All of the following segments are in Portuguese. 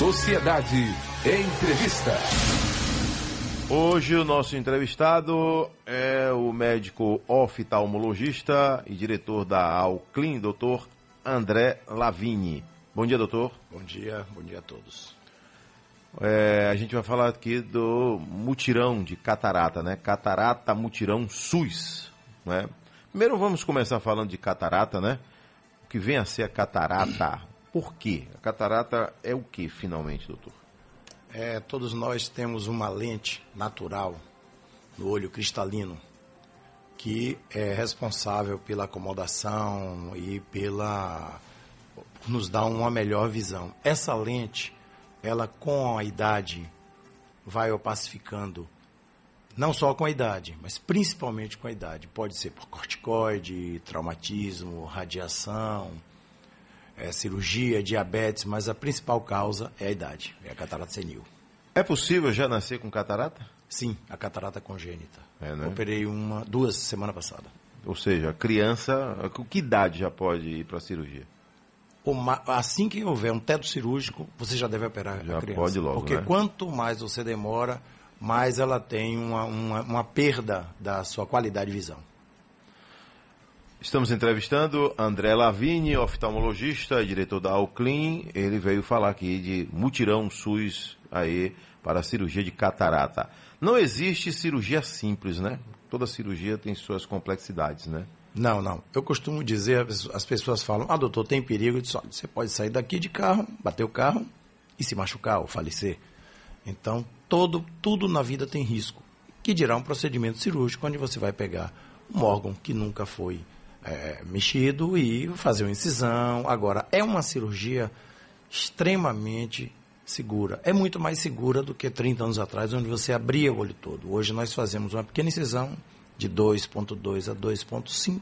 Sociedade Entrevista. Hoje o nosso entrevistado é o médico oftalmologista e diretor da Alclin, doutor André Lavini. Bom dia, doutor. Bom dia, bom dia a todos. É, a gente vai falar aqui do mutirão de catarata, né? Catarata Mutirão SUS, né? Primeiro vamos começar falando de catarata, né? O que vem a ser a catarata? Por quê? A catarata é o que, finalmente, doutor? É, todos nós temos uma lente natural no olho cristalino que é responsável pela acomodação e pela nos dá uma melhor visão. Essa lente, ela com a idade vai opacificando, não só com a idade, mas principalmente com a idade. Pode ser por corticoide, traumatismo, radiação, é, cirurgia, diabetes, mas a principal causa é a idade, é a catarata senil. É possível já nascer com catarata? Sim, a catarata congênita. É, né? Operei uma, duas semana passada. Ou seja, a criança, com que idade já pode ir para a cirurgia? Uma, assim que houver um teto cirúrgico, você já deve operar Já a criança. pode logo, Porque né? quanto mais você demora, mais ela tem uma, uma, uma perda da sua qualidade de visão. Estamos entrevistando André Lavini, oftalmologista, diretor da Alclin. Ele veio falar aqui de mutirão SUS aí para a cirurgia de catarata. Não existe cirurgia simples, né? Toda cirurgia tem suas complexidades, né? Não, não. Eu costumo dizer, as pessoas falam, ah, doutor, tem perigo. Eu disse, olha, você pode sair daqui de carro, bater o carro e se machucar ou falecer. Então, todo, tudo na vida tem risco. Que dirá um procedimento cirúrgico onde você vai pegar um órgão que nunca foi é, mexido e fazer uma incisão. Agora, é uma cirurgia extremamente segura. É muito mais segura do que 30 anos atrás, onde você abria o olho todo. Hoje nós fazemos uma pequena incisão de 2.2 a 2.5.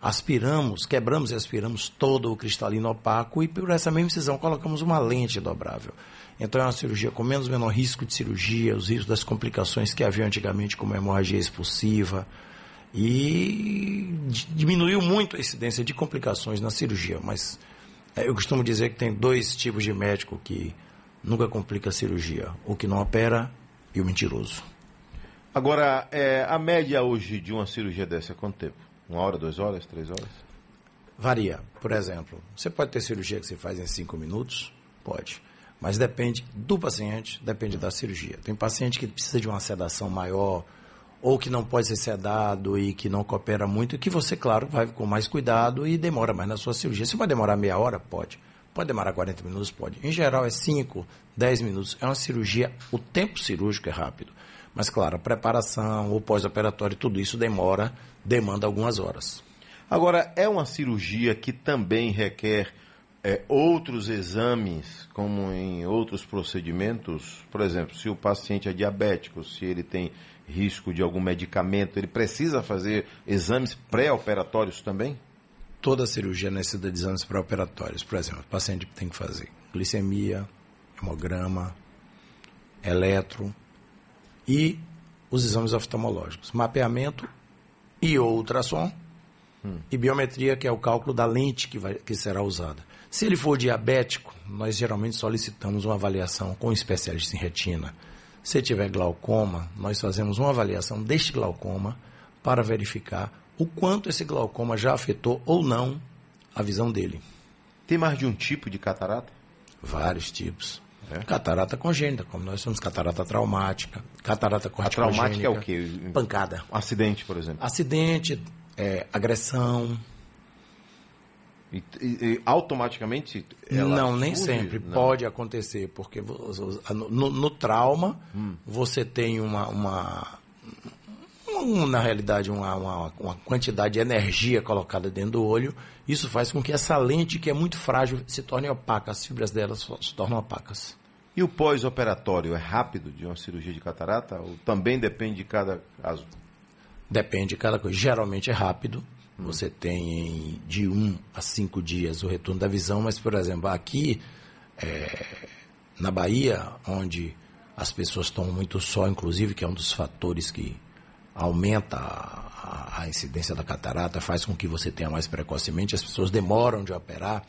Aspiramos, quebramos e aspiramos todo o cristalino opaco e por essa mesma incisão colocamos uma lente dobrável. Então é uma cirurgia com menos menor risco de cirurgia, os riscos das complicações que havia antigamente, como hemorragia expulsiva, e diminuiu muito a incidência de complicações na cirurgia. Mas é, eu costumo dizer que tem dois tipos de médico que nunca complica a cirurgia: o que não opera e o mentiroso. Agora, é, a média hoje de uma cirurgia dessa é quanto tempo? Uma hora, duas horas, três horas? Varia. Por exemplo, você pode ter cirurgia que você faz em cinco minutos? Pode. Mas depende do paciente, depende da cirurgia. Tem paciente que precisa de uma sedação maior, ou que não pode ser sedado e que não coopera muito, que você, claro, vai com mais cuidado e demora mais na sua cirurgia. Se vai demorar meia hora, pode. Pode demorar 40 minutos? Pode. Em geral, é 5, 10 minutos. É uma cirurgia, o tempo cirúrgico é rápido. Mas, claro, a preparação, o pós-operatório, tudo isso demora, demanda algumas horas. Agora, é uma cirurgia que também requer é, outros exames, como em outros procedimentos? Por exemplo, se o paciente é diabético, se ele tem risco de algum medicamento, ele precisa fazer exames pré-operatórios também? Toda cirurgia necessita de exames pré-operatórios. Por exemplo, o paciente tem que fazer glicemia, hemograma, eletro e os exames oftalmológicos, mapeamento e ultrassom hum. e biometria, que é o cálculo da lente que, vai, que será usada. Se ele for diabético, nós geralmente solicitamos uma avaliação com um especialista em retina. Se tiver glaucoma, nós fazemos uma avaliação deste glaucoma para verificar o quanto esse glaucoma já afetou ou não a visão dele. Tem mais de um tipo de catarata? Vários tipos. É? Catarata congênita, como nós somos catarata traumática, catarata corticogênica. A traumática é o quê? Pancada. Acidente, por exemplo. Acidente, é, agressão. E, e, automaticamente Não, nem surge? sempre. Não. Pode acontecer, porque no, no trauma hum. você tem uma, uma na realidade, uma, uma, uma, quantidade de energia colocada dentro do olho. Isso faz com que essa lente, que é muito frágil, se torne opaca. As fibras dela se tornam opacas. E o pós-operatório é rápido de uma cirurgia de catarata? Ou também depende de cada caso? Depende de cada coisa. Geralmente é rápido. Hum. Você tem de um a cinco dias o retorno da visão, mas, por exemplo, aqui é, na Bahia, onde as pessoas tomam muito sol, inclusive, que é um dos fatores que aumenta a, a, incidência da catarata, faz com que você tenha mais precocemente, as pessoas demoram de operar.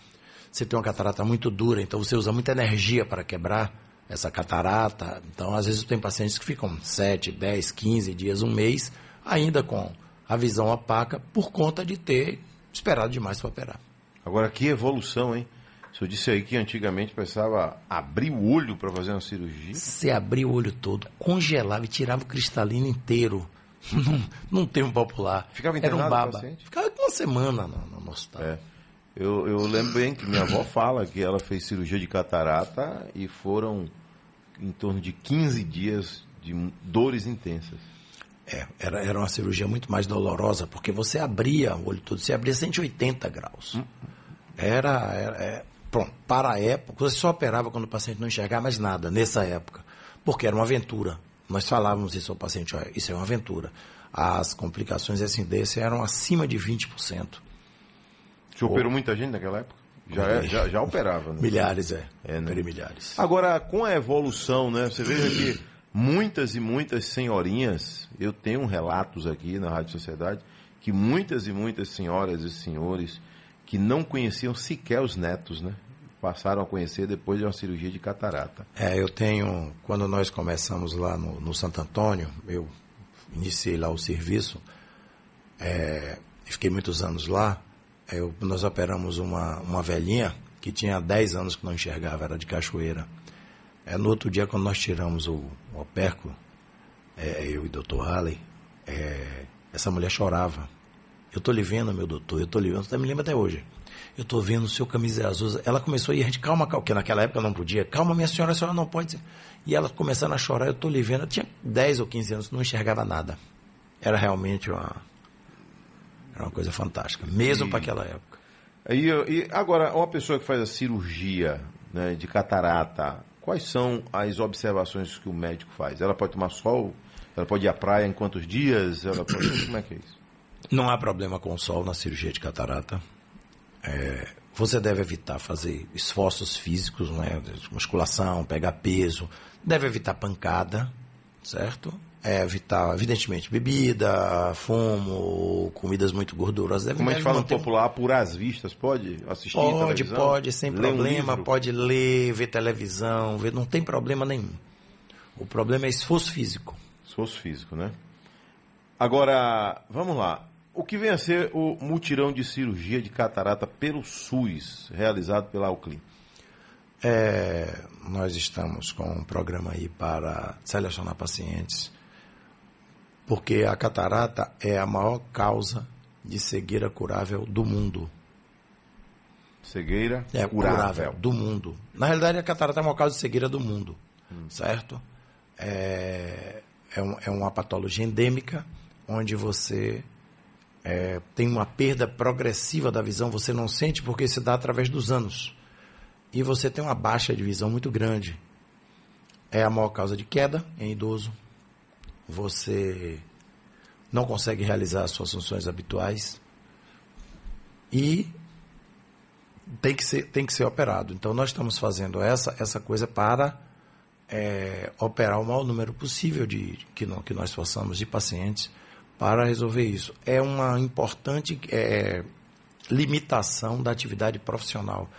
você tem uma catarata muito dura, então você usa muita energia para quebrar essa catarata. Então, às vezes, tem pacientes que ficam 7, 10, 15 dias, um mês, ainda com a visão opaca, por conta de ter esperado demais para operar. Agora, que evolução, hein? O senhor disse aí que antigamente precisava abrir o olho para fazer uma cirurgia. Você abria o olho todo, congelava e tirava o cristalino inteiro. Num, num termo popular. Ficava Era um internado baba. paciente? Ficava uma semana no, no hospital. É. Eu, eu lembro bem que minha avó fala que ela fez cirurgia de catarata e foram em torno de 15 dias de dores intensas. É, era, era uma cirurgia muito mais dolorosa, porque você abria o olho todo, você abria 180 graus. Era, era é, pronto, para a época, você só operava quando o paciente não enxergava mais nada, nessa época, porque era uma aventura. Nós falávamos isso ao paciente, olha, isso é uma aventura. As complicações desse eram acima de 20%. O senhor operou muita gente naquela época? Já, é- já, já operava, né? Milhares, é. É, né? Milhares. Agora, com a evolução, né? Você veja que muitas e muitas senhorinhas, eu tenho relatos aqui na Rádio Sociedade, que muitas e muitas senhoras e senhores que não conheciam sequer os netos, né? Passaram a conhecer depois de uma cirurgia de catarata. É, eu tenho, quando nós começamos lá no, no Santo Antônio, eu iniciei lá o serviço, é, fiquei muitos anos lá, é, eu- nós operamos uma, uma velhinha que tinha 10 anos que não enxergava, era de cachoeira. É, no outro dia, quando nós tiramos o, o opérculo, é, eu e o doutor Halley, é, essa mulher chorava. Eu tô lhe vendo, meu doutor, eu tô lhe vendo, você me lembra até hoje. Eu tô vendo o seu camisa azul. Ela começou a ir, a gente, calma, calma, porque naquela época não podia. Calma, minha senhora, a senhora não pode. ser." E ela começando a chorar, eu tô lhe vendo. Eu tinha 10 ou 15 anos, não enxergava nada. Era realmente uma, era uma coisa fantástica, mesmo E- para aquela época. Eu- e agora, uma pessoa que faz a cirurgia né, de catarata, quais são as observações que o médico faz? Ela pode tomar sol? Ela pode ir à praia em quantos dias? Ela pode... Como é que é isso? Não há problema com o sol na cirurgia de catarata. É, você deve evitar fazer esforços físicos, né, musculação, pegar peso. Deve evitar pancada, certo? É, evitar, evidentemente, bebida, fumo, comidas muito gordurosas. Deve, Como a gente fala no manter- popular, apurar as vistas, pode assistir Pode, televisão? pode, sem Ler um problema, livro? pode ler, ver televisão, ver, não tem problema nenhum. O problema é esforço físico. Esforço físico, né? Agora, vamos lá. O que vem a ser o mutirão de cirurgia de catarata pelo SUS, realizado pela Alclim? É, nós estamos com um programa aí para selecionar pacientes, porque a catarata é a maior causa de cegueira curável do mundo. Cegueira É curável do mundo. Na realidade, a catarata é uma causa de cegueira do mundo, certo? É, é, um- é uma patologia endêmica, onde você é, tem uma perda progressiva da visão, você não sente porque se dá através dos anos. E você tem uma baixa de visão muito grande. É a maior causa de queda em idoso. Você não consegue realizar as suas funções habituais. E tem que ser, tem que ser operado. Então, nós estamos fazendo essa, essa coisa para é, operar o maior número possível de que, não, que nós possamos de pacientes para resolver isso. É uma importante é, limitação da atividade profissional.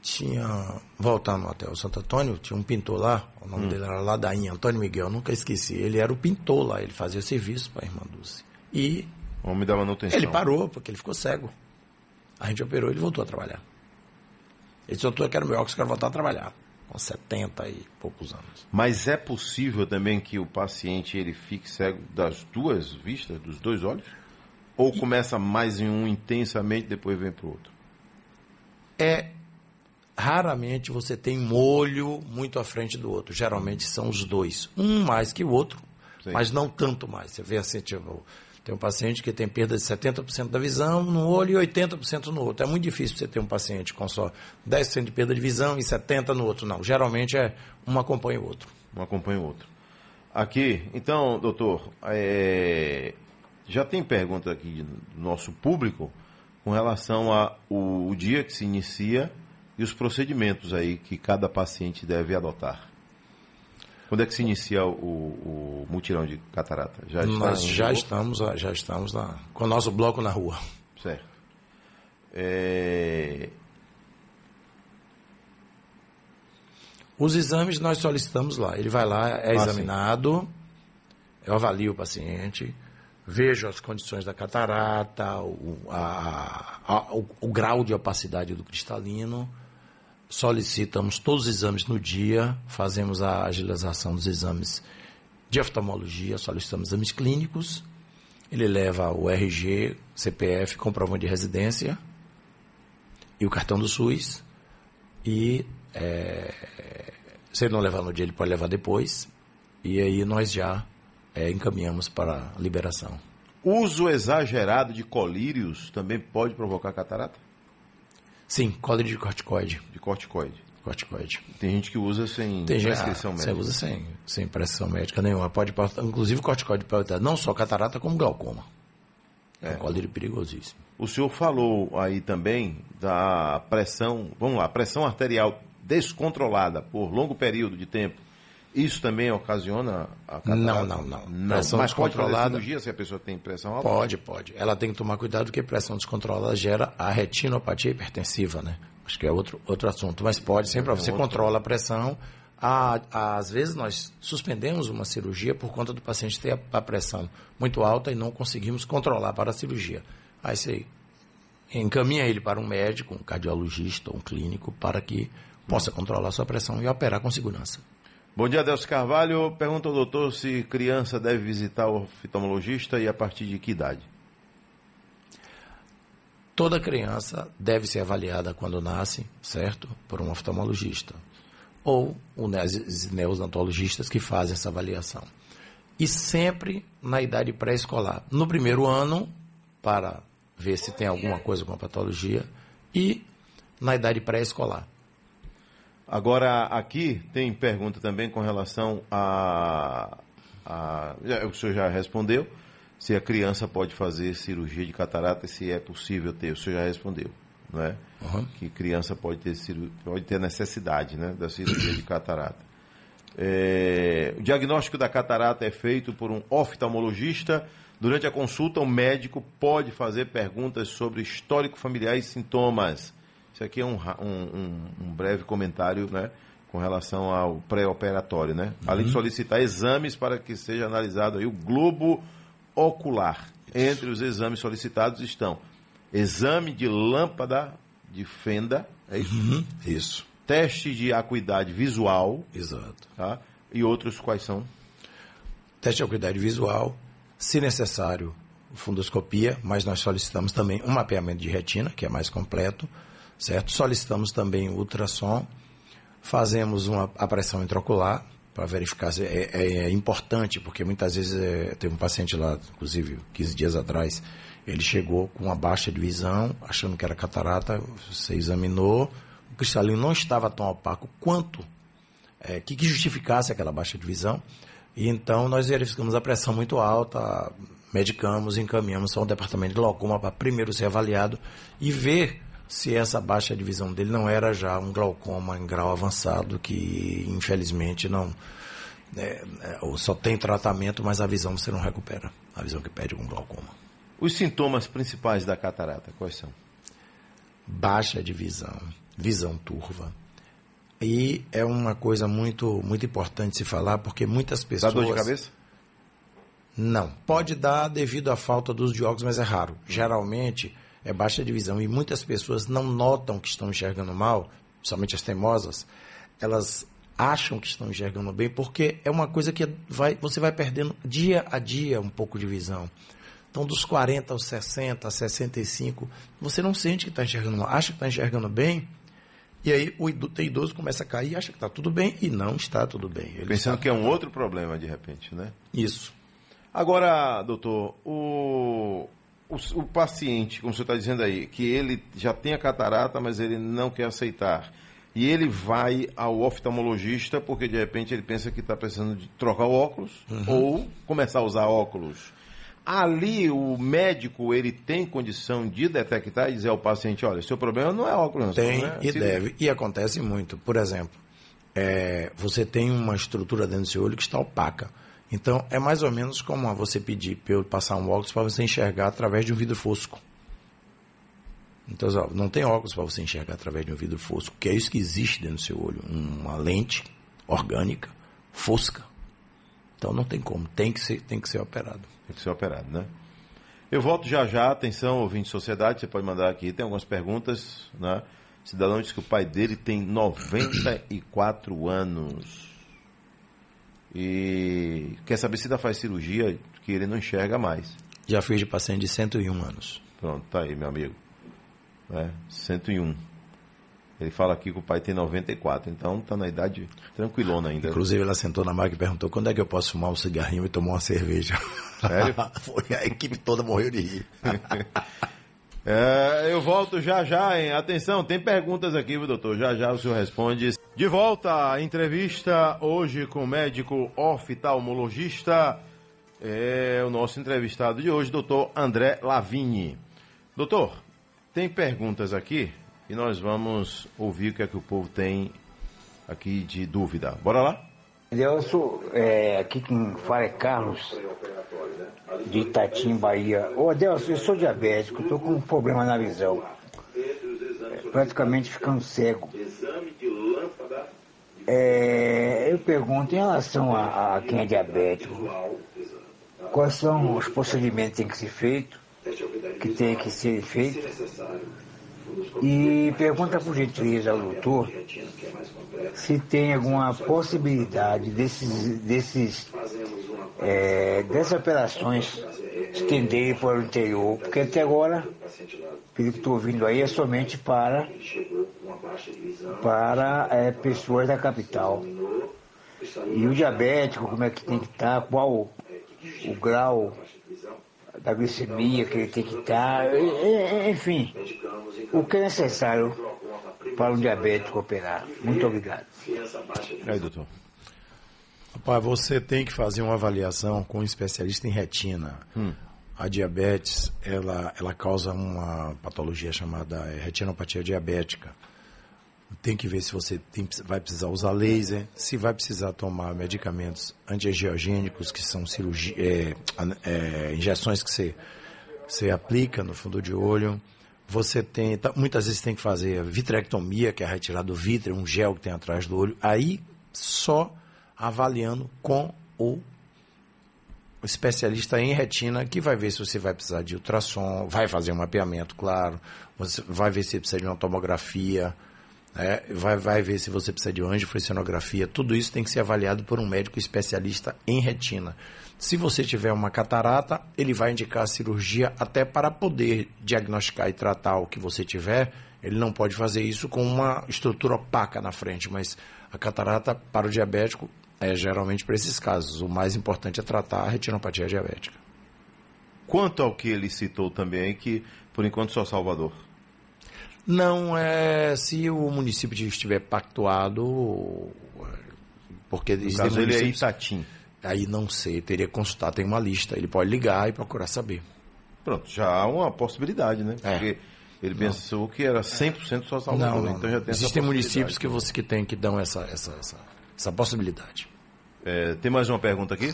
Tinha, voltando até o Santo Antônio, tinha um pintor lá, o nome dele era Ladainha, Antônio Miguel, nunca esqueci. Ele era o pintor lá, ele fazia serviço para a irmã Dulce. E O homem da manutenção. ele parou, porque ele ficou cego. A gente operou, ele voltou a trabalhar. Ele disse, doutor, eu quero meu óculos, quero voltar a trabalhar. Com 70 e poucos anos. Mas é possível também que o paciente ele fique cego das duas vistas, dos dois olhos? Ou começa mais em um intensamente, depois vem para o outro? É, raramente você tem um olho muito à frente do outro. Geralmente são os dois. Um mais que o outro, Sim. mas não tanto mais. Você vê assim, tipo, tem um paciente que tem perda de 70% da visão no olho e 80% no outro. É muito difícil você ter um paciente com só 10% de perda de visão e 70% no outro. Não, geralmente é um acompanha o outro. Um acompanha o outro. Aqui, então, doutor, é, já tem pergunta aqui do nosso público com relação ao dia que se inicia e os procedimentos aí que cada paciente deve adotar. Quando é que se inicia o, o mutirão de catarata? Já Nós já estamos, já estamos na, com o nosso bloco na rua. Certo. É, Os exames nós solicitamos lá. Ele vai lá, é Ah, sim. examinado, eu avalio o paciente, vejo as condições da catarata, o, a- a- o- o grau de opacidade do cristalino, solicitamos todos os exames no dia, fazemos a agilização dos exames de oftalmologia, solicitamos exames clínicos, ele leva o RG, CPF, comprovante de residência e o cartão do SUS. E é, se ele não levar no dia, ele pode levar depois. E aí nós já é, encaminhamos para a liberação. Uso exagerado de colírios também pode provocar catarata? Sim, cólice de corticoide. De corticoide. corticoide. Tem gente que usa sem Tem prescrição ah, médica. Você usa sem, sem prescrição médica nenhuma. Pode, inclusive, corticoide pode ter não só catarata, como glaucoma. É, um colírio perigosíssimo. O senhor falou aí também da pressão, vamos lá, pressão arterial descontrolada por longo período de tempo. Isso também ocasiona a catarata? Não, não, não. Pressão Mas pode fazer descontrolada- cirurgia se a pessoa tem pressão alta? Pode, pode. Ela tem que tomar cuidado porque pressão descontrolada gera a retinopatia hipertensiva, né? Acho que é outro, outro assunto. Mas pode, sempre você controla a pressão. A- às vezes nós suspendemos uma cirurgia por conta do paciente ter a, a pressão muito alta e não conseguimos controlar para a cirurgia. Aí você encaminha ele para um médico, um cardiologista, um clínico, para que possa controlar a sua pressão e operar com segurança. Bom dia, Adelso Carvalho. Pergunta ao doutor se criança deve visitar o oftalmologista e a partir de que idade? Toda criança deve ser avaliada quando nasce, certo? Por um oftalmologista. Ou os neonatologistas que fazem essa avaliação. E sempre na idade pré-escolar. No primeiro ano, para ver se tem alguma coisa com a patologia, e na idade pré-escolar. Agora, aqui tem pergunta também com relação a. a o senhor já respondeu. Se a criança pode fazer cirurgia de catarata e se é possível ter. O senhor já respondeu. Não é? Uhum. Que criança pode ter, pode ter necessidade né, da cirurgia de catarata. É, o diagnóstico da catarata é feito por um oftalmologista. Durante a consulta, o médico pode fazer perguntas sobre histórico familiar e sintomas. Isso aqui é um, um- um- breve comentário né, com relação ao pré-operatório. Né? Além de solicitar exames para que seja analisado aí o globo ocular. Entre os exames solicitados estão exame de lâmpada de fenda, é isso? Isso. teste de acuidade visual, Exato. tá? E outros quais são? Teste de acuidade visual, se necessário, fundoscopia, mas nós solicitamos também um mapeamento de retina, que é mais completo, certo? Solicitamos também o ultrassom, fazemos uma a pressão intraocular para verificar se é, é- é importante, porque muitas vezes é, tem um paciente lá, inclusive 15 dias atrás, ele chegou com uma baixa de visão, achando que era catarata, você examinou, o cristalino não estava tão opaco quanto é, que, que justificasse aquela baixa de visão. E então nós verificamos a pressão muito alta, medicamos, encaminhamos ao departamento de glaucoma para primeiro ser avaliado e ver se essa baixa de visão dele não era já um glaucoma em grau avançado que infelizmente não é, é, só tem tratamento, mas a visão você não recupera, a visão que pede com glaucoma. Os sintomas principais da catarata, quais são? baixa de visão, visão turva. E é uma coisa muito muito importante se falar, porque muitas Dá pessoas... dor de cabeça? Não. Pode dar devido à falta dos de óculos, mas é raro. Geralmente é baixa de visão. E muitas pessoas não notam que estão enxergando mal, somente as teimosas, elas acham que estão enxergando bem, porque é uma coisa que vai, você vai perdendo dia a dia um pouco de visão. Então, dos 40 aos 60, 65, você não sente que está enxergando mal, acha que está enxergando bem, e aí o idoso começa a cair, acha que está tudo bem, e não está tudo bem. Ele Pensando que é um outro problema de repente, né? Isso. Agora, doutor, o, o, o paciente, como senhor está dizendo aí, que ele já tem a catarata, mas ele não quer aceitar. E ele vai ao oftalmologista porque de repente ele pensa que está precisando de trocar o óculos ou começar a usar óculos. Ali o médico ele tem condição de detectar e dizer ao paciente, olha, seu problema não é óculos, não, Tem seu problema é e cirurgia." deve. E acontece muito. Por exemplo, é, você tem uma estrutura dentro do seu olho que está opaca. Então, é mais ou menos como você pedir para eu passar um óculos para você enxergar através de um vidro fosco. Então, não tem óculos para você enxergar através de um vidro fosco, que é isso que existe dentro do seu olho, uma lente orgânica, fosca. Então não tem como, tem que ser, tem que ser operado. Tem que ser operado, né? Eu volto já já, atenção, ouvinte de sociedade, você pode mandar aqui, tem algumas perguntas, né? Cidadão diz que o pai dele tem 94 anos. E quer saber se ainda faz cirurgia, que ele não enxerga mais. Já fiz de paciente de 101 anos. Pronto, tá aí, meu amigo. É, 101. Ele fala aqui que o pai tem 94, então tá na idade tranquilona ainda. Inclusive, ela sentou na máquina e perguntou quando é que eu posso fumar um cigarrinho e tomar uma cerveja. Sério? Foi, a equipe toda morreu de rir. É, eu volto já já, hein? Atenção, tem perguntas aqui, doutor? Já já o senhor responde. De volta à entrevista hoje com o médico oftalmologista. É o nosso entrevistado de hoje, doutor André Lavini. Doutor, tem perguntas aqui e nós vamos ouvir o que é que o povo tem aqui de dúvida. Bora lá? Adelso, é, aqui quem fala é Carlos, de Itatim, Bahia. Ô Adelso, eu sou diabético, estou com um problema na visão. É, praticamente ficando cego. É, eu pergunto em relação a, a, quem é diabético, quais são os procedimentos que tem que ser feito, que tem que ser feito e pergunta por gentileza ao doutor se tem alguma possibilidade desses, desses é, dessas operações estenderem para o interior, porque até agora, pelo que estou ouvindo aí, é somente para, para é, pessoas da capital. E o diabético, como é que tem que estar, qual o, grau da glicemia que ele tem que estar, enfim, o que é necessário para um diabético operar. Muito obrigado. Aí, doutor. Rapaz, você tem que fazer uma avaliação com um especialista em retina. Hum. A diabetes, ela, ela causa uma patologia chamada retinopatia diabética. Tem que ver se você tem, vai precisar usar laser, se vai precisar tomar medicamentos antiangiogênicos, que são cirurgia, é, é, injeções que você, você aplica no fundo de olho. Você tem, tá, muitas vezes tem que fazer vitrectomia, que é a retirada do vítreo, um gel que tem atrás do olho. Aí só avaliando com o especialista em retina que vai ver se você vai precisar de ultrassom, vai fazer um mapeamento, claro, você vai ver se precisa de uma tomografia, né? vai, vai ver se você precisa de angioflexionografia. Tudo isso tem que ser avaliado por um médico especialista em retina. Se você tiver uma catarata, ele vai indicar a cirurgia até para poder diagnosticar e tratar o que você tiver. Ele não pode fazer isso com uma estrutura opaca na frente, mas a catarata para o diabético é geralmente para esses casos. O mais importante é tratar a retinopatia diabética. Quanto ao que ele citou também, que por enquanto só Salvador. Não, é se o município estiver pactuado, porque no caso ele é Itatim. Aí não sei, teria que consultar, tem uma lista, ele pode ligar e procurar saber. Pronto, já há uma possibilidade, né? É. Porque ele não. pensou que era 100% só Salvador, não, não, então já tem Existem municípios que você que tem que dão essa, essa, essa, essa possibilidade. É, tem mais uma pergunta aqui?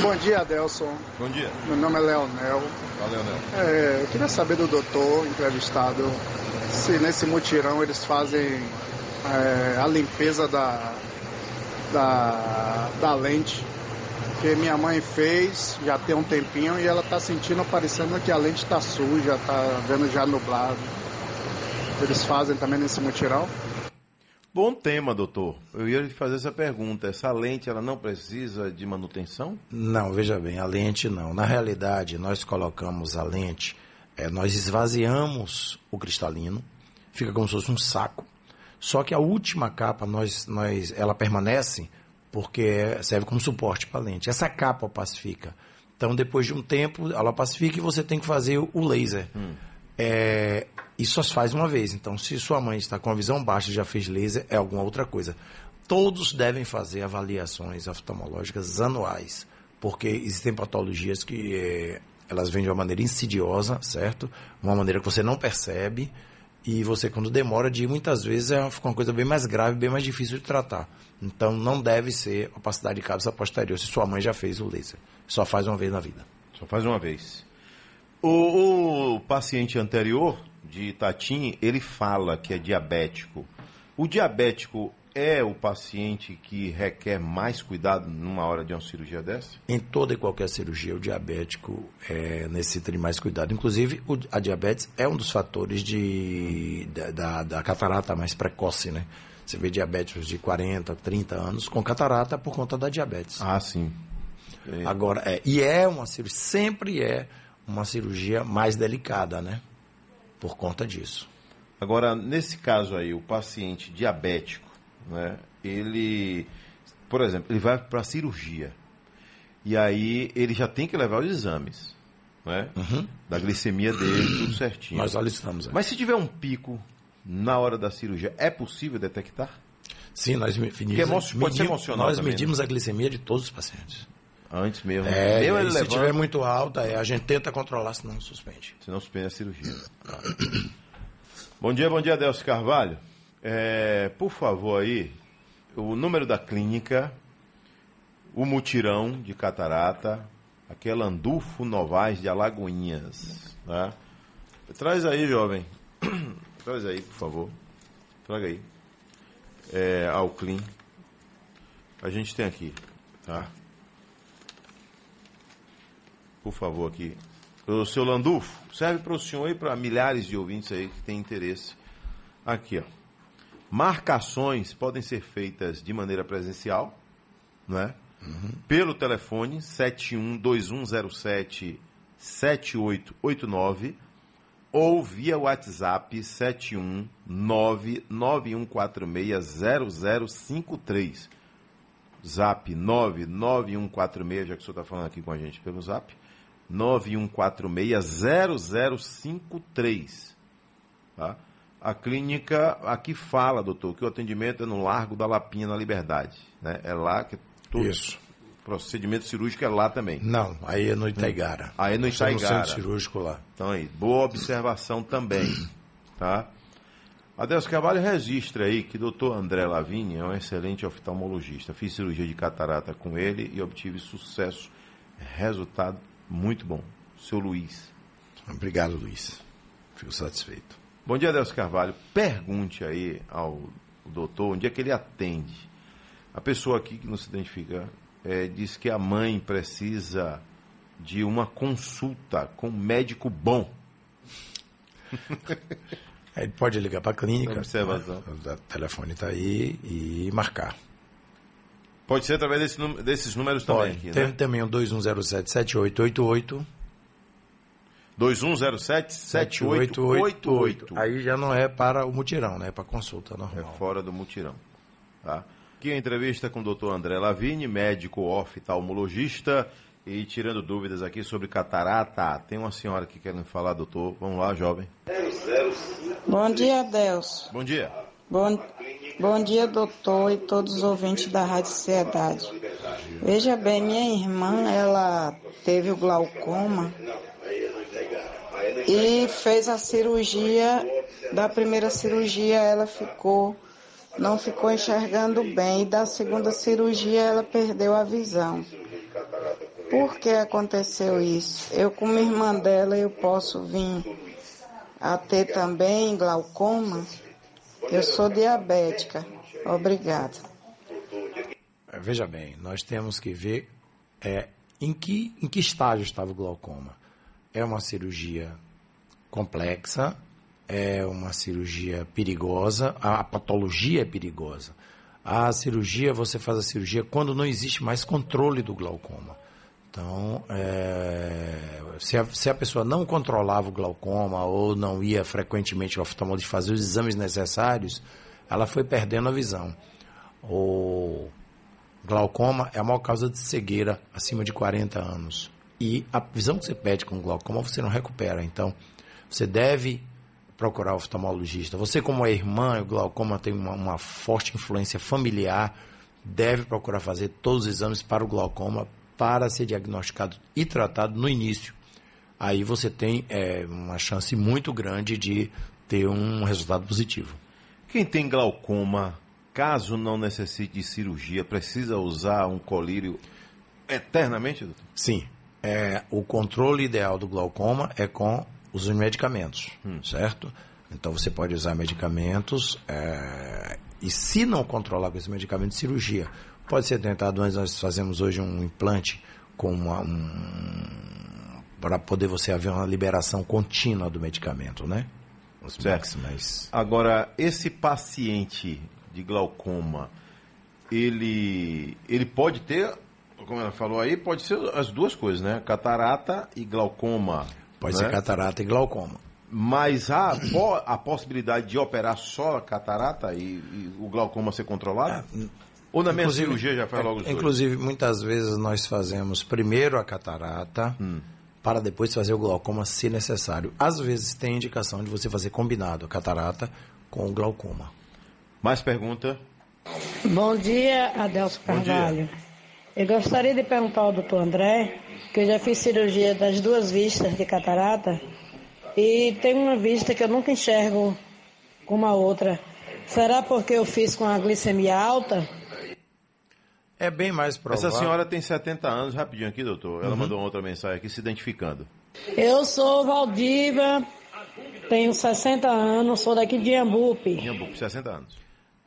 Bom dia, Adelson. Bom dia. Meu nome é Leonel. Valeu, Leonel. É, eu queria saber do doutor entrevistado se nesse mutirão eles fazem é, a limpeza da, da, da lente. Que minha mãe fez já tem um tempinho e ela está sentindo, parecendo que a lente está suja, está vendo já nublado. Eles fazem também nesse mutirão? Bom tema, doutor. Eu ia lhe fazer essa pergunta. Essa lente, ela não precisa de manutenção? Não, veja bem, a lente não. Na realidade, nós colocamos a lente, é, nós esvaziamos o cristalino, fica como se fosse um saco. Só que a última capa, nós, nós, ela permanece porque serve como suporte para a lente. Essa capa opacifica. Então, depois de um tempo, ela opacifica e você tem que fazer o laser. Hum. É, isso só se faz uma vez. Então, se sua mãe está com a visão baixa e já fez laser, é alguma outra coisa. Todos devem fazer avaliações oftalmológicas anuais, porque existem patologias que é, elas vêm de uma maneira insidiosa, certo? Uma maneira que você não percebe e você, quando demora de muitas vezes é uma coisa bem mais grave, bem mais difícil de tratar. Então, não deve ser opacidade de cabeça posterior se sua mãe já fez o laser. Só faz uma vez na vida. Só faz uma vez. O, o paciente anterior de Itatim, ele fala que é diabético. O diabético é o paciente que requer mais cuidado numa hora de uma cirurgia dessa? Em toda e qualquer cirurgia, o diabético é, necessita de mais cuidado. Inclusive, o, a diabetes é um dos fatores de, da, da, da catarata mais precoce, né? Você vê diabéticos de 40, 30 anos com catarata por conta da diabetes. Ah, sim. É. Agora, é, e é uma cirurgia, sempre é uma cirurgia mais delicada, né? Por conta disso. Agora, nesse caso aí, o paciente diabético, né? Ele, por exemplo, ele vai para a cirurgia. E aí ele já tem que levar os exames, né? Uhum. Da glicemia dele, tudo certinho. Nós alistamos. É. Mas se tiver um pico na hora da cirurgia, é possível detectar? Sim, nós medimos, emo pode ser emocional nós também, medimos né? a glicemia de todos os pacientes. Antes mesmo. É, mesmo ele se levando... tiver muito alta, é, a gente tenta controlar, senão suspende. Senão suspende a cirurgia. bom dia, bom dia, Delcio Carvalho. É, por favor, aí, o número da clínica, o mutirão de catarata, aquele Andulfo Novaes de Alagoinhas. Né? Traz aí, jovem. Traz aí, por favor. Traga aí. É, Alclin. A gente tem aqui, tá? Por favor, aqui. O seu Landulfo, serve para o senhor e para milhares de ouvintes aí que têm interesse. Aqui, ó. Marcações podem ser feitas de maneira presencial, né? Uhum. Pelo telefone 712107 7889 ou via WhatsApp 71991460053. Zap 99146, já que o senhor está falando aqui com a gente pelo Zap, 91460053. Tá? A clínica aqui fala, doutor, que o atendimento é no Largo da Lapinha, na Liberdade. Né? É lá que todo Isso. procedimento cirúrgico é lá também. Não, aí é no Itaigara. Aí é no Itaigara. No centro cirúrgico lá. Então aí, boa observação também, tá? Adelso Carvalho registra aí que doutor André Lavigne é um excelente oftalmologista. Fiz cirurgia de catarata com ele e obtive sucesso. Resultado muito bom. Seu Luiz. Obrigado, Luiz. Fico satisfeito. Bom dia, Adelso Carvalho. Pergunte aí ao doutor onde é que ele atende. A pessoa aqui que não se identifica é, diz que a mãe precisa de uma consulta com um médico bom. Ele pode ligar para a clínica. Observação. O telefone está aí e marcar. Pode ser através desse, desses números também. Pode. Aqui, Tem né? também o 2107-7888. 2107-7888. Aí já não é para o mutirão, né? É para consulta normal. É fora do mutirão. Tá? Aqui a entrevista com o Dr. André Lavini, médico oftalmologista, e tirando dúvidas aqui sobre catarata. Tem uma senhora que quer falar, doutor. Vamos lá, jovem. Bom dia, Deus. Bom dia. Bom, bom dia, doutor, e todos os ouvintes da Rádio Sociedade. Veja bem, minha irmã, ela teve o glaucoma e fez a cirurgia. Da primeira cirurgia ela ficou, não ficou enxergando bem, e da segunda cirurgia ela perdeu a visão. Por que aconteceu isso? Eu, como irmã dela, eu posso vir a ter também glaucoma? Eu sou diabética. Obrigada. Veja bem, nós temos que ver é, em, que, em que estágio estava o glaucoma. É uma cirurgia complexa, é uma cirurgia perigosa, a patologia é perigosa. A cirurgia, você faz a cirurgia quando não existe mais controle do glaucoma. Então, é, se, a, se, a, pessoa não controlava o glaucoma ou não ia frequentemente ao oftalmologista fazer os exames necessários, ela foi perdendo a visão. O glaucoma é a maior causa de cegueira acima de 40 anos. E a visão que você perde com glaucoma você não recupera. Então, você deve procurar o oftalmologista. Você, como é irmã, o glaucoma tem uma, uma, forte influência familiar, deve procurar fazer todos os exames para o glaucoma para ser diagnosticado e tratado no início. Aí você tem é, uma chance muito grande de ter um resultado positivo. Quem tem glaucoma, caso não necessite de cirurgia, precisa usar um colírio eternamente, doutor? Sim. É, o controle ideal do glaucoma é com de medicamentos, certo? Então você pode usar medicamentos é, e se não controlar com esse medicamento, cirurgia. Pode ser tentado, mas nós fazemos hoje um implante com uma, um, para poder você haver uma liberação contínua do medicamento, né? Os Certo. máximos. Agora, esse paciente de glaucoma, ele, ele pode ter, como ela falou aí, pode ser as duas coisas, né? Catarata e glaucoma. Pode né? ser catarata e glaucoma. Mas há a possibilidade de operar só a catarata e, e o glaucoma ser controlado? Ou na mesma cirurgia já faz logo os dois? Inclusive, muitas vezes nós fazemos primeiro a catarata, Hum. para depois fazer o glaucoma, se necessário. Às vezes tem indicação de você fazer combinado a catarata com o glaucoma. Mais pergunta? Bom dia, Adelso Bom dia. Carvalho. Eu gostaria de perguntar ao doutor André, que eu já fiz cirurgia das duas vistas de catarata e tem uma vista que eu nunca enxergo como a outra. Será porque eu fiz com a glicemia alta? É bem mais provável. Essa senhora tem 70 anos, rapidinho aqui, doutor. Ela mandou uma outra mensagem aqui se identificando. Eu sou Valdiva, tenho 60 anos, sou daqui de Iambupe. Inhambupe, 60 anos.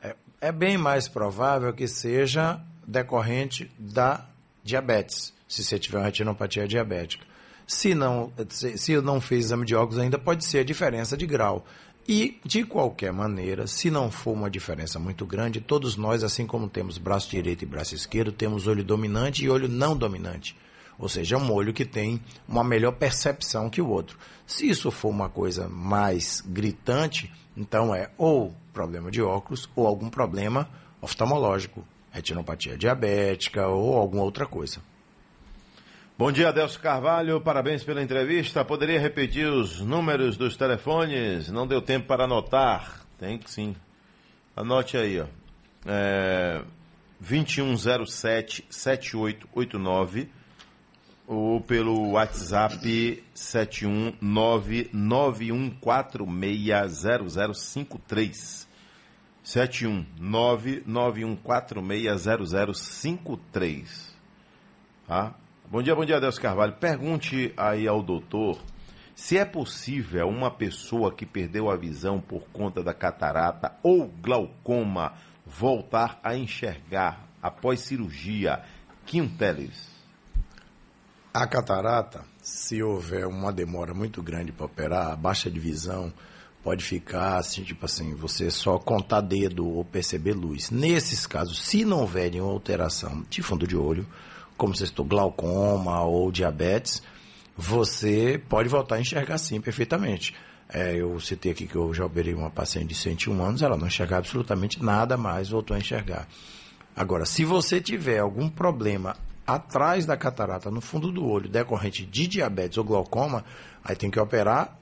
É, é bem mais provável que seja decorrente da diabetes, se você tiver uma retinopatia diabética. Se não, se, se não fez exame de óculos ainda, pode ser a diferença de grau. E, de qualquer maneira, se não for uma diferença muito grande, todos nós, assim como temos braço direito e braço esquerdo, temos olho dominante e olho não dominante. Ou seja, um olho que tem uma melhor percepção que o outro. Se isso for uma coisa mais gritante, então é ou problema de óculos ou algum problema oftalmológico, retinopatia diabética ou alguma outra coisa. Bom dia, Adelso Carvalho. Parabéns pela entrevista. Poderia repetir os números dos telefones? Não deu tempo para anotar. Tem que sim. Anote aí, ó. É, 2107-7889 ou pelo WhatsApp 71991460053. 71991460053. Tá? Bom dia, bom dia, Adelso Carvalho. Pergunte aí ao doutor se é possível uma pessoa que perdeu a visão por conta da catarata ou glaucoma voltar a enxergar após cirurgia. Kim Teles. A catarata, se houver uma demora muito grande para operar, a baixa de visão pode ficar assim, tipo assim, você só contar dedo ou perceber luz. Nesses casos, se não houver nenhuma alteração de fundo de olho, como se estou glaucoma ou diabetes, você pode voltar a enxergar sim, perfeitamente. É, eu citei aqui que eu já operei uma paciente de 101 anos, ela não enxergava absolutamente nada mais, voltou a enxergar. Agora, se você tiver algum problema atrás da catarata, no fundo do olho, decorrente de diabetes ou glaucoma, aí tem que operar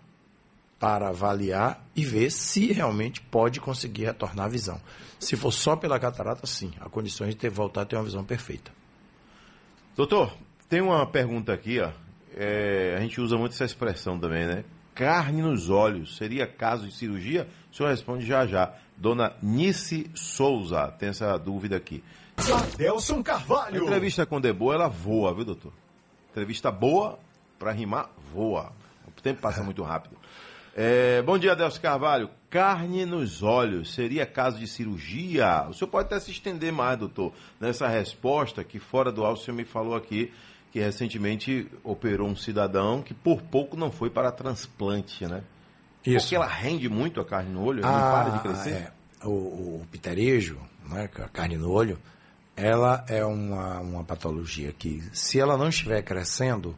para avaliar e ver se realmente pode conseguir retornar a visão. Se for só pela catarata, sim, há condições de ter voltar a ter uma visão perfeita. Doutor, tem uma pergunta aqui, ó. É, a gente usa muito essa expressão também, né? Carne nos olhos. Seria caso de cirurgia? O senhor responde já já. Dona Nice Souza tem essa dúvida aqui. Adelson A Carvalho. entrevista com Deboa, ela voa, viu, doutor? Entrevista boa, pra rimar, voa. O tempo passa muito rápido. É, bom dia, Adelso Carvalho. Carne nos olhos, seria caso de cirurgia? O senhor pode até se estender mais, doutor, nessa resposta que fora do áudio o senhor me falou aqui que recentemente operou um cidadão que por pouco não foi para transplante, né? Porque ela rende muito a carne no olho, não para de crescer? é, o, o pitarejo, né, a carne no olho, ela é uma, uma patologia que, se ela não estiver crescendo,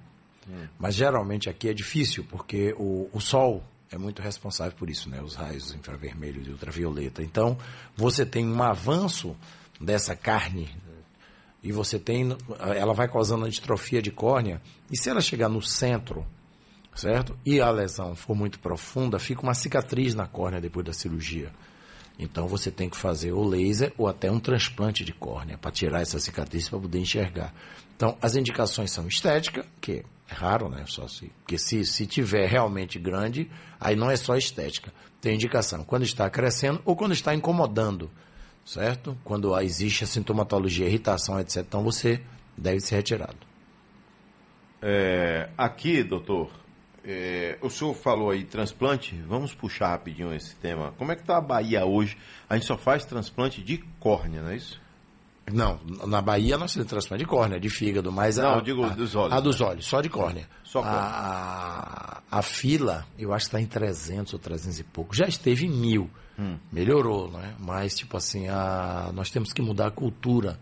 mas geralmente aqui é difícil, porque o, o sol é muito responsável por isso, né? Os raios infravermelhos e ultravioleta. Então, você tem um avanço dessa carne e você tem, ela vai causando distrofia de córnea, e se ela chegar no centro, certo? E a lesão for muito profunda, fica uma cicatriz na córnea depois da cirurgia. Então você tem que fazer o laser ou até um transplante de córnea para tirar essa cicatriz para poder enxergar. Então as indicações são estética, que é raro, né? Só se, porque se, se tiver realmente grande, aí não é só estética. Tem indicação quando está crescendo ou quando está incomodando, certo? Quando existe a sintomatologia, irritação, etc. Então você deve ser retirado. É, aqui, doutor, é, o senhor falou aí transplante, vamos puxar rapidinho esse tema. Como é que está a Bahia hoje? A gente só faz transplante de córnea, não é isso? Não, na Bahia nós temos transplante de córnea, de fígado, mas Não, a, eu digo a, dos olhos, A dos né? olhos, só de córnea. Só córnea. A, a, a fila, eu acho que está em 300 ou 300 e pouco. Já esteve em mil. Hum. Melhorou, né? Mas, tipo assim, a, nós temos que mudar a cultura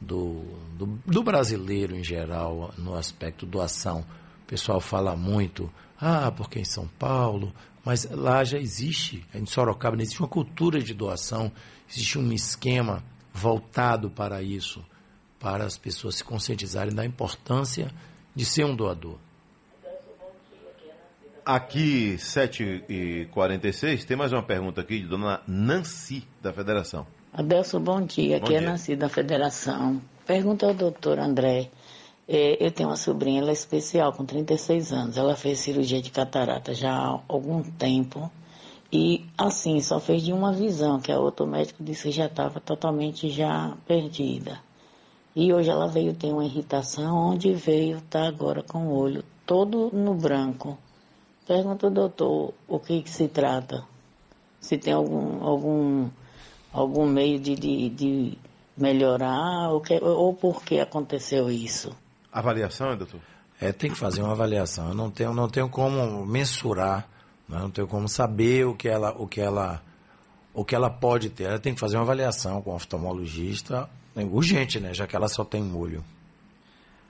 do, do, do brasileiro em geral no aspecto doação. O pessoal fala muito, ah, porque em São Paulo, mas lá já existe, em Sorocaba, existe uma cultura de doação, existe um esquema voltado para isso, para as pessoas se conscientizarem da importância de ser um doador. Aqui, 7h46, tem mais uma pergunta aqui de dona Nancy, da Federação. Adelso, bom dia. Aqui Bom é dia. Nancy da Federação. Pergunta ao doutor André. É, eu tenho uma sobrinha, ela é especial, com 36 anos. Ela fez cirurgia de catarata já há algum tempo. E, assim, só fez de uma visão, que a outro médico disse que já estava totalmente já perdida. E hoje ela veio ter uma irritação, onde veio estar agora com o olho todo no branco. Pergunta ao doutor o que, que se trata. Se tem algum, algum, algum meio de, de, de melhorar ou, que, ou por que aconteceu isso. Avaliação, doutor? É, tem que fazer uma avaliação. Eu não tenho, não tenho como mensurar? Não tenho como saber o que ela, o que ela, o que ela pode ter. Ela tem que fazer uma avaliação com o oftalmologista, né, urgente, né? Já que ela só tem molho.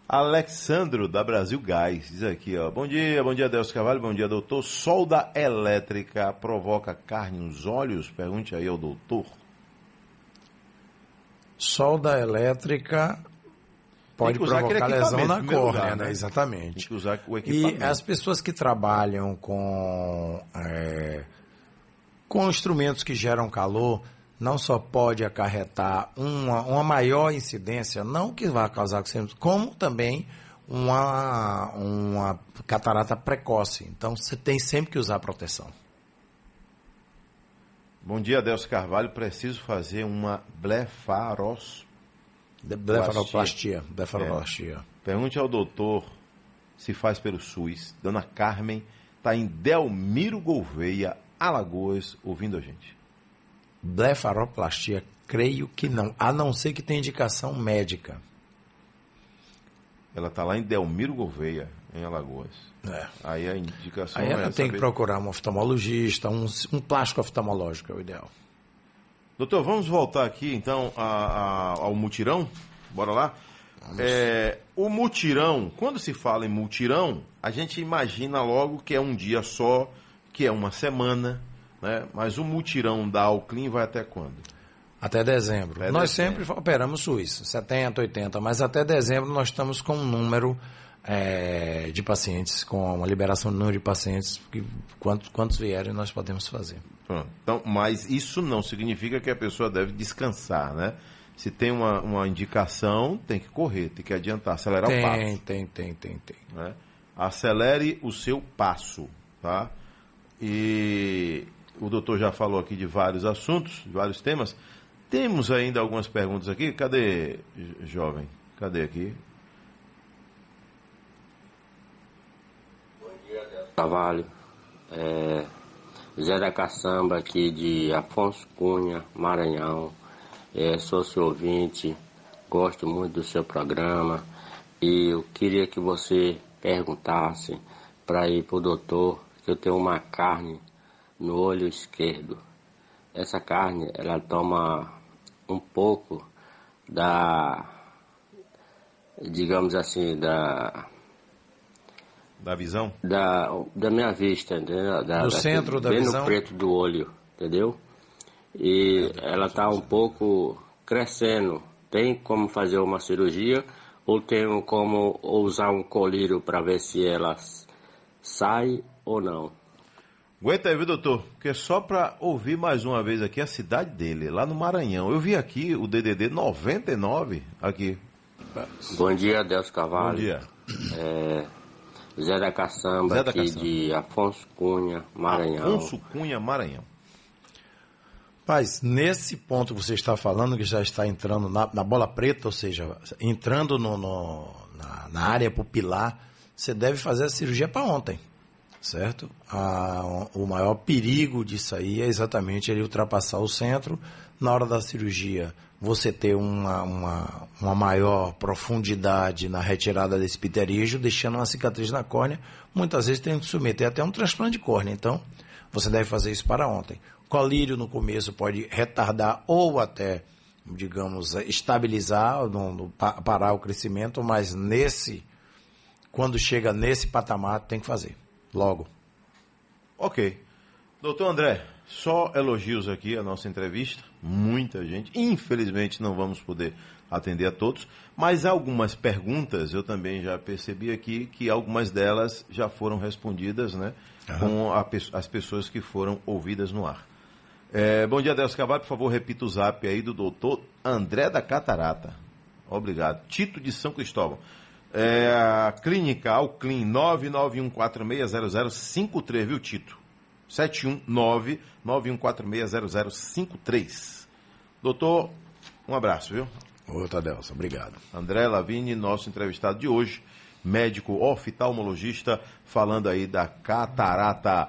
Alexandro, da Brasil Gás, diz aqui, ó. Bom dia, bom dia, Delcio Carvalho, bom dia, doutor. Solda elétrica provoca carne nos olhos? Pergunte aí ao doutor. Solda elétrica pode provocar lesão na córnea, lugar, né? né? Exatamente. Tem que usar o E equipamento. as pessoas que trabalham com, é, com instrumentos que geram calor, não só pode acarretar uma, uma maior incidência, não que vá causar como também uma, uma catarata precoce. Então você tem sempre que usar proteção. Bom dia, Delcio Carvalho. Preciso fazer uma blefaros. Blefaroplastia. Blefaroplastia. Pergunte ao doutor se faz pelo SUS. Dona Carmen está em Delmiro Gouveia, Alagoas, ouvindo a gente. Blefaroplastia, creio que não, a não ser que tenha indicação médica. Ela está lá em Delmiro Gouveia, em Alagoas. É. Aí a indicação Aí ela é tem que saber- procurar um oftalmologista, um, um plástico oftalmológico é o ideal. Doutor, vamos voltar aqui então a- a- ao mutirão? Bora lá? É, o mutirão, quando se fala em mutirão, a gente imagina logo que é um dia só, que é uma semana, né? Mas o mutirão da Alclin vai até quando? Até dezembro. Até nós dezembro. sempre operamos Suíça, 70, 80, mas até dezembro nós estamos com um número é, de pacientes, com uma liberação do número de pacientes, que quantos, quantos vierem nós podemos fazer. Pronto. Então, mas isso não significa que a pessoa deve descansar, né? Se tem uma, uma indicação, tem que correr, tem que adiantar, acelerar o tem, passo. tem, tem, tem, tem. né? Acelere o seu passo, tá? E o doutor já falou aqui de vários assuntos, de vários temas. Temos ainda algumas perguntas aqui. Cadê, jo- jovem? Cadê aqui? Cavalho, é, Zé da Caçamba aqui de Afonso Cunha, Maranhão. É, sou seu ouvinte, gosto muito do seu programa e eu queria que você perguntasse para ir para o doutor que eu tenho uma carne no olho esquerdo. Essa carne, ela toma um pouco da, digamos assim, da Da visão? da, da minha vista, entendeu? Da, No centro da bem visão? no preto do olho, entendeu? E ela está um pouco crescendo. Tem como fazer uma cirurgia ou tem como usar um colírio para ver se ela sai ou não? Aguenta aí, viu, doutor? Porque é só para ouvir mais uma vez aqui a cidade dele, lá no Maranhão. Eu vi aqui o DDD 99, aqui. Bom dia, Deus Cavalho. Bom dia. É, Zé da Caçamba Zé da aqui Caçamba. de Afonso Cunha, Maranhão. Afonso Cunha, Maranhão. Mas nesse ponto que você está falando, que já está entrando na, na bola preta, ou seja, entrando no, no- na, na área pupilar, você deve fazer a cirurgia para ontem. certo? A, o maior perigo disso aí é exatamente ele ultrapassar o centro. Na hora da cirurgia, você ter uma, uma, uma maior profundidade na retirada desse pterígio, deixando uma cicatriz na córnea, muitas vezes tem que submeter até um transplante de córnea. Então, você deve fazer isso para ontem. Colírio no começo pode retardar ou até, digamos, estabilizar, no, parar o crescimento, mas nesse, quando chega nesse patamar, tem que fazer. Logo. Ok. Doutor André, só elogios aqui a nossa entrevista. Muita gente. Infelizmente não vamos poder atender a todos, mas algumas perguntas eu também já percebi aqui que algumas delas já foram respondidas, né? Uhum. Com a, as pessoas que foram ouvidas no ar. É, bom dia, Deus Cavalho. Por favor, repita o zap aí do doutor André da Catarata. Obrigado. Tito de São Cristóvão. É, a clínica Alclin 991460053, viu, Tito? 719-91460053. Doutor, um abraço, viu? Ô, Tadelson, obrigado. André Lavini, nosso entrevistado de hoje, médico oftalmologista, falando aí da catarata.